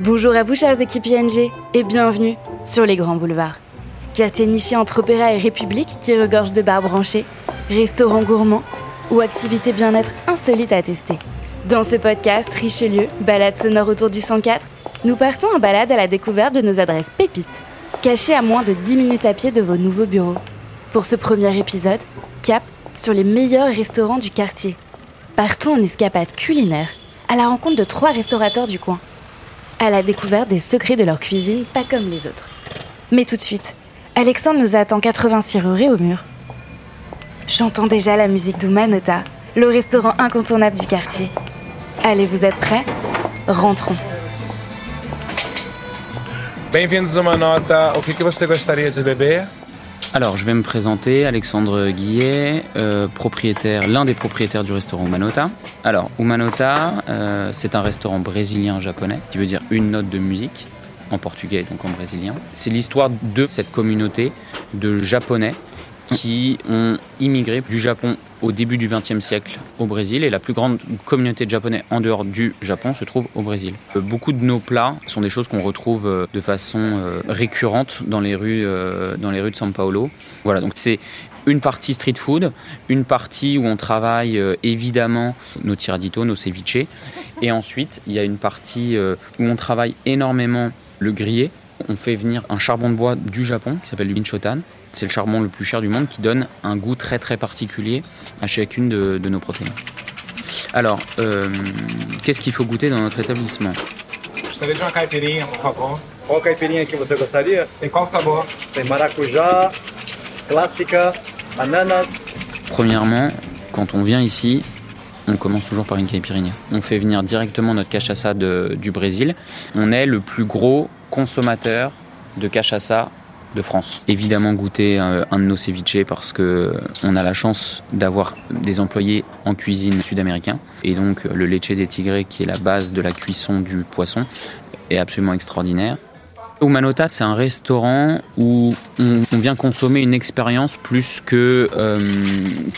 Bonjour à vous chers équipes ING et bienvenue sur les grands boulevards. Quartier niché entre Opéra et République qui regorge de bars branchés, restaurants gourmands ou activités bien-être insolites à tester. Dans ce podcast Richelieu, balade sonore autour du 104, nous partons en balade à la découverte de nos adresses pépites, cachées à moins de 10 minutes à pied de vos nouveaux bureaux. Pour ce premier épisode, cap sur les meilleurs restaurants du quartier. Partons en escapade culinaire à la rencontre de trois restaurateurs du coin à la découverte des secrets de leur cuisine pas comme les autres. Mais tout de suite, Alexandre nous attend 86 rue au mur. J'entends déjà la musique d'Umanota, le restaurant incontournable du quartier. Allez, vous êtes prêts? Rentrons. Bem-vindos a uma nota. O que, que de? Alors, je vais me présenter, Alexandre Guillet, euh, propriétaire, l'un des propriétaires du restaurant Umanota. Alors, Umanota, euh, c'est un restaurant brésilien-japonais, qui veut dire une note de musique, en portugais, donc en brésilien. C'est l'histoire de cette communauté de Japonais qui ont immigré du Japon au début du XXe siècle au Brésil et la plus grande communauté de Japonais en dehors du Japon se trouve au Brésil. Euh, beaucoup de nos plats sont des choses qu'on retrouve euh, de façon euh, récurrente dans les rues, dans les rues de São Paulo. Voilà, donc c'est une partie street food, une partie où on travaille évidemment nos tiraditos, nos ceviches, et ensuite il y a une partie où on travaille énormément le grillé. On fait venir un charbon de bois du Japon qui s'appelle le Binchotan, c'est le charbon le plus cher du monde qui donne un goût très très particulier à chacune de, nos protéines. Alors, euh, qu'est-ce qu'il faut goûter dans notre établissement? Gostaria de uma caipirinha, por favor. Qual caipirinha que você gostaria? Tem qual sabor? Tem maracujá, clássica, ananas. Premièrement, quand on vient ici, on commence toujours par une caipirinha. On fait venir directement notre cachaça du Brésil. On est le plus gros consommateur de cachaça de France. Évidemment goûter euh, un de nos ceviches parce que euh, on a la chance d'avoir des employés en cuisine sud-américain et donc le leche des tigrés qui est la base de la cuisson du poisson est absolument extraordinaire. Umanota, c'est un restaurant où on, vient consommer une expérience plus que euh,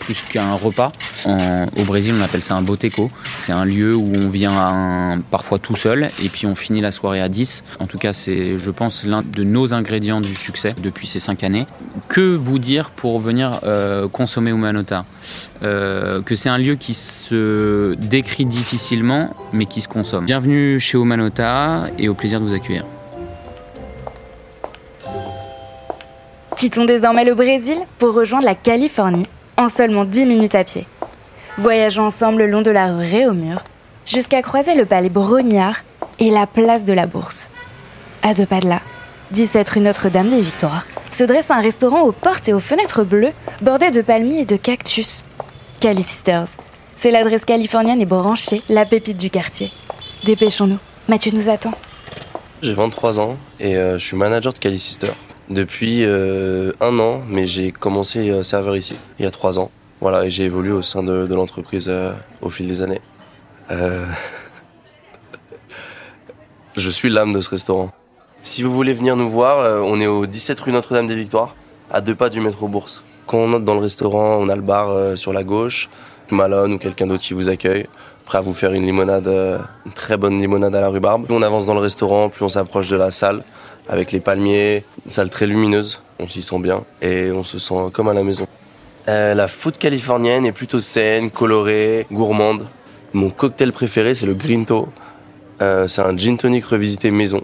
plus qu'un repas. au Brésil, on appelle ça un boteco. C'est un lieu où on vient parfois tout seul et puis on finit la soirée à 10. En tout cas, c'est, je pense, l'un de nos ingrédients du succès depuis ces cinq années. Que vous dire pour venir euh, consommer Umanota euh, Que c'est un lieu qui se décrit difficilement, mais qui se consomme. Bienvenue chez Umanota et au plaisir de vous accueillir. Quittons désormais le Brésil pour rejoindre la Californie en seulement 10 minutes à pied. Voyageons ensemble le long de la rue Réaumur jusqu'à croiser le palais Brognard et la place de la Bourse. À deux pas de là, 17 rue Notre-Dame des Victoires, se dresse un restaurant aux portes et aux fenêtres bleues bordé de palmiers et de cactus. Cali Sisters, c'est l'adresse californienne et branchée, la pépite du quartier. Dépêchons-nous, Mathieu nous attend. J'ai 23 ans et euh, je suis manager de Cali Sisters depuis euh, un an, mais j'ai commencé euh, serveur ici, il y a trois ans. Voilà, et j'ai évolué au sein de, l'entreprise euh, au fil des années. Je suis l'âme de ce restaurant. Si vous voulez venir nous voir, on est au 17 rue Notre-Dame des Victoires, à deux pas du métro Bourse. Quand on entre dans le restaurant, on a le bar sur la gauche, Malone ou quelqu'un d'autre qui vous accueille prêt à vous faire une limonade, une très bonne limonade à la rhubarbe. Plus on avance dans le restaurant, plus on s'approche de la salle avec les palmiers, une salle très lumineuse, on s'y sent bien et on se sent comme à la maison. Euh, la food californienne est plutôt saine, colorée, gourmande. Mon cocktail préféré c'est le Grinto. Euh, c'est un gin tonic revisité maison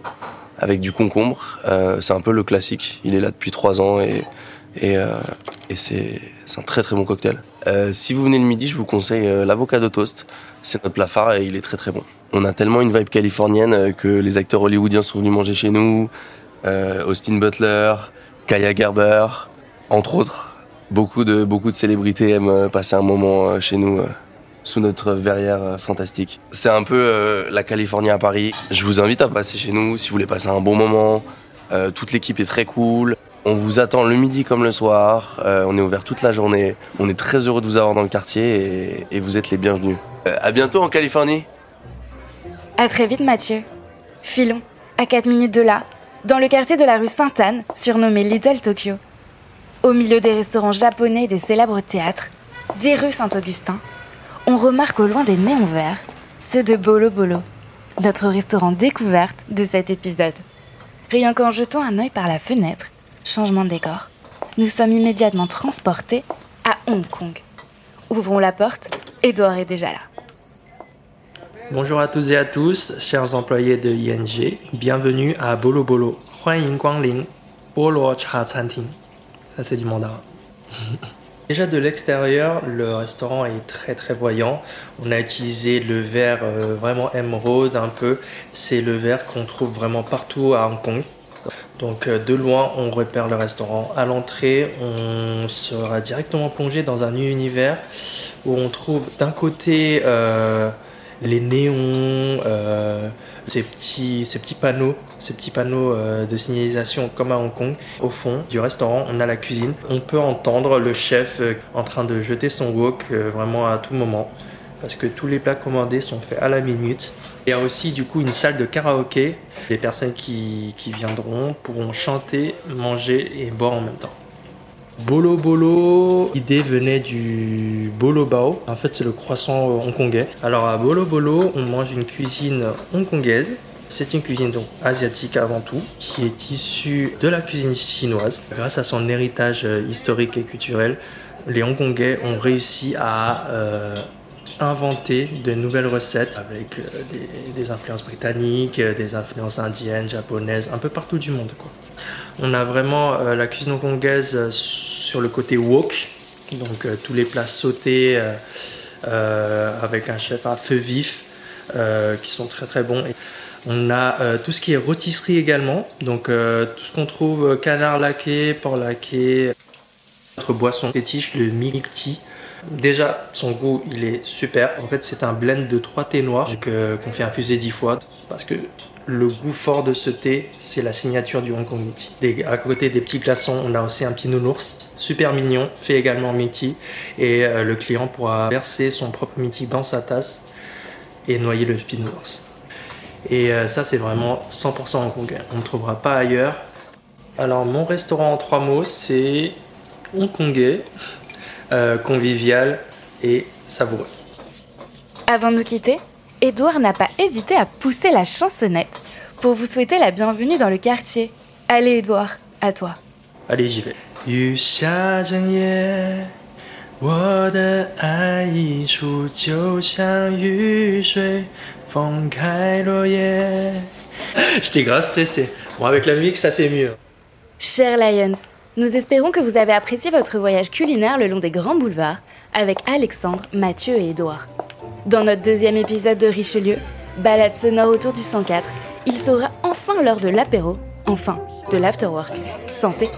avec du concombre. Euh, c'est un peu le classique. Il est là depuis trois ans et, et c'est un très très bon cocktail. si vous venez le midi, je vous conseille l'avocado toast. C'est notre plat phare et il est très très bon. On a tellement une vibe californienne que les acteurs hollywoodiens sont venus manger chez nous. Euh, Austin Butler, Kaya Gerber, entre autres. Beaucoup de, célébrités aiment euh, passer un moment euh, chez nous sous notre verrière fantastique. C'est un peu la Californie à Paris. Je vous invite à passer chez nous si vous voulez passer un bon moment. toute l'équipe est très cool. On vous attend le midi comme le soir. on est ouvert toute la journée. On est très heureux de vous avoir dans le quartier et, et vous êtes les bienvenus. à bientôt en Californie. À très vite Mathieu. Filons, à 4 minutes de là, dans le quartier de la rue Sainte-Anne, surnommé Little Tokyo. Au milieu des restaurants japonais et des célèbres théâtres, des rues Saint-Augustin, on remarque au loin des néons verts, ceux de Bolo Bolo. notre restaurant découverte de cet épisode. Rien qu'en jetant un œil par la fenêtre, changement de décor, nous sommes immédiatement transportés à Hong Kong. Ouvrons la porte, Edouard est déjà là. Bonjour à tous et à tous, chers employés de ING. Bienvenue à Bolo Bolo. Bolo Cha Ça, c'est du mandarin. Déjà de l'extérieur, le restaurant est très très voyant. On a utilisé le verre euh, vraiment émeraude un peu. C'est le verre qu'on trouve vraiment partout à Hong Kong. Donc euh, de loin, on repère le restaurant. À l'entrée, on sera directement plongé dans un univers où on trouve d'un côté euh, les néons, euh, ces, petits, panneaux, ces petits panneaux euh, de signalisation comme à Hong Kong. Au fond du restaurant, on a la cuisine. On peut entendre le chef euh, en train de jeter son wok vraiment à tout moment parce que tous les plats commandés sont faits à la minute. Il y a aussi du coup une salle de karaoké. Les personnes qui viendront pourront chanter, manger et boire en même temps. Bolo Bolo, l'idée venait du Bolo Bao. En fait, c'est le croissant hongkongais. Alors à Bolo Bolo, on mange une cuisine hongkongaise. C'est une cuisine donc asiatique avant tout, qui est issue de la cuisine chinoise. Grâce à son héritage euh, historique et culturel, les Hongkongais ont réussi à euh, inventer de nouvelles recettes avec euh, des, influences britanniques, euh, des influences indiennes, japonaises, un peu partout du monde. On a vraiment euh, la cuisine hongkongaise sur le côté wok, donc tous les plats sautés avec un chef à feu vif qui sont très très bons. On a tout ce qui est rôtisserie également, donc tout ce qu'on trouve canard laqué, porc laqué, notre boisson fétiche, le milk. Déjà, son goût, il est super. En fait, c'est un blend de trois thés noirs euh, qu'on fait infuser dix fois parce que le goût fort de ce thé, c'est la signature du Hong Kong. Des- à côté des petits glaçons, on a aussi un petit nounours, super mignon, fait également tea. Et euh, le client pourra verser son propre tea dans sa tasse et noyer le petit nounours. Et euh, ça, c'est vraiment 100% hongkongais. On ne trouvera pas ailleurs. Alors, mon restaurant en trois mots, c'est hongkongais, euh, convivial et savoureux. Avant de nous quitter, Edouard n'a pas hésité à pousser la chansonnette pour vous souhaiter la bienvenue dans le quartier. Allez Edouard, à toi. Allez, j'y vais. 雨下整夜，我的爱溢出，就像雨水放开落叶。J'étais grave stressé. Bon, avec la musique, ça fait mieux. Chers Lions, nous espérons que vous avez apprécié votre voyage culinaire le long des grands boulevards avec Alexandre, Mathieu et Édouard. Dans notre deuxième épisode de Richelieu, balade sonore autour du 104, il sera enfin l'heure de l'apéro, enfin de l'afterwork. Santé